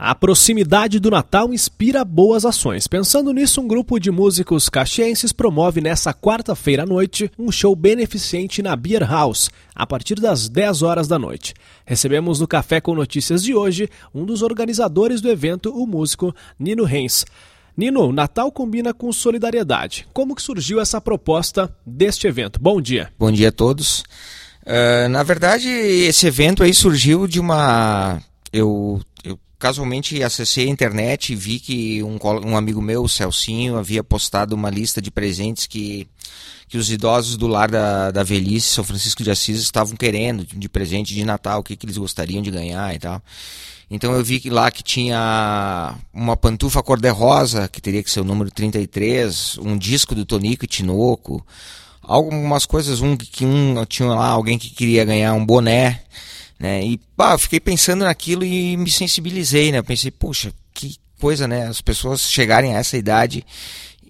A proximidade do Natal inspira boas ações. Pensando nisso, um grupo de músicos caxienses promove nessa quarta-feira à noite um show beneficente na Beer House, a partir das 10 horas da noite. Recebemos no Café com Notícias de hoje um dos organizadores do evento, o músico Nino Reis. Nino, Natal combina com solidariedade. Como que surgiu essa proposta deste evento? Bom dia. Bom dia a todos. Uh, na verdade, esse evento aí surgiu de uma... Eu, eu casualmente acessei a internet e vi que um, um amigo meu, o Celcinho, havia postado uma lista de presentes que, que os idosos do lar da, da velhice, São Francisco de Assis, estavam querendo de presente de Natal, o que, que eles gostariam de ganhar e tal. Então eu vi que lá que tinha uma pantufa cor-de-rosa, que teria que ser o número 33, um disco do Tonico e Tinoco, algumas coisas, um que um tinha lá alguém que queria ganhar um boné, né? E pá, fiquei pensando naquilo e me sensibilizei, né? Pensei, poxa, que coisa, né? As pessoas chegarem a essa idade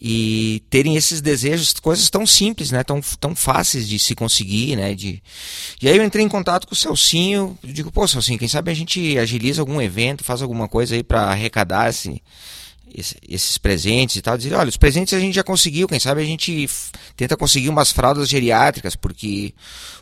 e terem esses desejos, coisas tão simples, né? Tão, tão fáceis de se conseguir, né? De... E aí eu entrei em contato com o Celcinho, digo, pô, Celcinho, quem sabe a gente agiliza algum evento, faz alguma coisa aí para arrecadar esse, esse, esses presentes e tal. Dizer, olha, os presentes a gente já conseguiu, quem sabe a gente tenta conseguir umas fraldas geriátricas, porque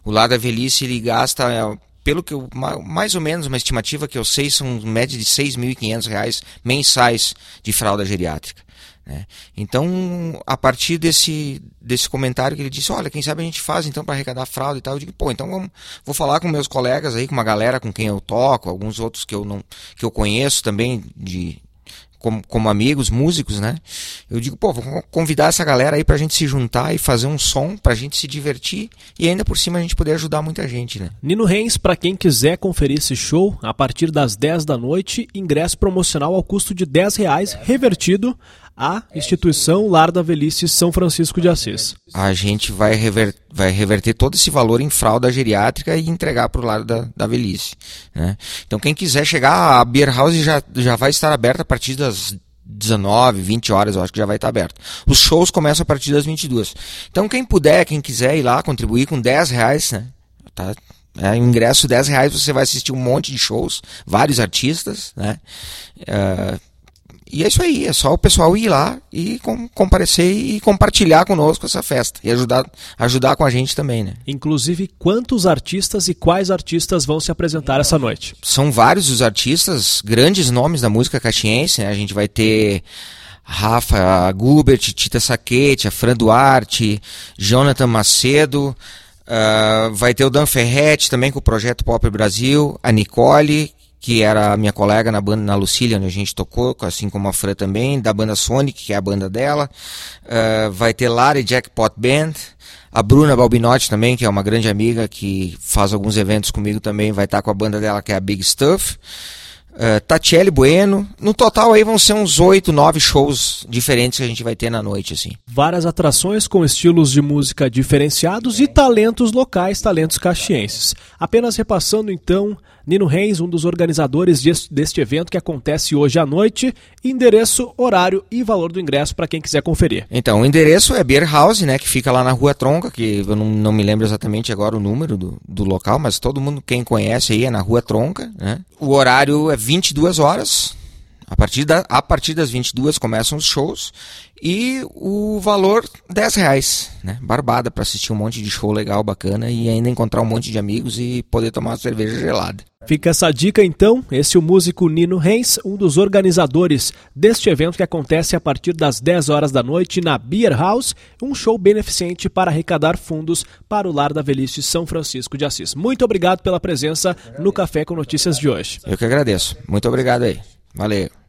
o lado da velhice ele gasta pelo que eu, mais ou menos uma estimativa que eu sei, são média de R$ 6.500 mensais de fralda geriátrica. Né? Então, a partir desse, desse comentário que ele disse, olha, quem sabe a gente faz então para arrecadar fralda e tal, eu digo, pô, então vamos, vou falar com meus colegas aí, com uma galera com quem eu toco, alguns outros que eu não que eu conheço também de, como, como amigos, músicos, né? Eu digo, pô, vou convidar essa galera aí pra gente se juntar e fazer um som, pra gente se divertir e ainda por cima a gente poder ajudar muita gente, né? Nino Reis, para quem quiser conferir esse show, a partir das 10 da noite, ingresso promocional ao custo de 10 reais, revertido à instituição Lar da Velhice São Francisco de Assis. A gente vai, vai reverter todo esse valor em fralda geriátrica e entregar para o Lar da, da Velhice. Né? Então quem quiser chegar, a Beer House já, já vai estar aberta a partir das 19, 20 horas, eu acho que já vai estar aberto. Os shows começam a partir das 22. Então quem puder, quem quiser ir lá contribuir com 10 reais, né? Tá, é, ingresso 10 reais você vai assistir um monte de shows, vários artistas, né? Uh, e é isso aí, é só o pessoal ir lá e com, comparecer e compartilhar conosco essa festa e ajudar, ajudar com a gente também, né? Inclusive, quantos artistas e quais artistas vão se apresentar essa noite? São vários os artistas, grandes nomes da música caxiense, né? A gente vai ter Rafa Gubert, Tita Saquete, a Fran Duarte, Jonathan Macedo, uh, vai ter o Dan Ferretti também com o Projeto Pop Brasil, a Nicole, que era minha colega na banda, na Lucília, onde a gente tocou, assim como a Fran também, da banda Sonic, que é a banda dela. Uh, vai ter Lara Jackpot Band. A Bruna Balbinotti também, que é uma grande amiga, que faz alguns eventos comigo também, vai estar com a banda dela, que é a Big Stuff. Uh, Tatiele Bueno. No total aí vão ser uns oito, nove shows diferentes que a gente vai ter na noite, assim. Várias atrações com estilos de música diferenciados e talentos locais, talentos caxienses. Apenas repassando então, Nino Reis, um dos organizadores deste evento que acontece hoje à noite, endereço, horário e valor do ingresso para quem quiser conferir. Então, o endereço é Beer House, né, que fica lá na Rua Tronca, que eu não, não me lembro exatamente agora o número do, do local, mas todo mundo, quem conhece aí, é na Rua Tronca, né? O horário é 22 horas. A partir, da, a partir das 22 começam os shows e o valor 10 reais, né? Barbada para assistir um monte de show legal, bacana e ainda encontrar um monte de amigos e poder tomar uma cerveja gelada. Fica essa dica então, esse é o músico Nino Reis, um dos organizadores deste evento que acontece a partir das 10 horas da noite na Beer House, um show beneficente para arrecadar fundos para o Lar da Velhice São Francisco de Assis. Muito obrigado pela presença no Café com Notícias de hoje. Eu que agradeço. Muito obrigado aí. ¿vale?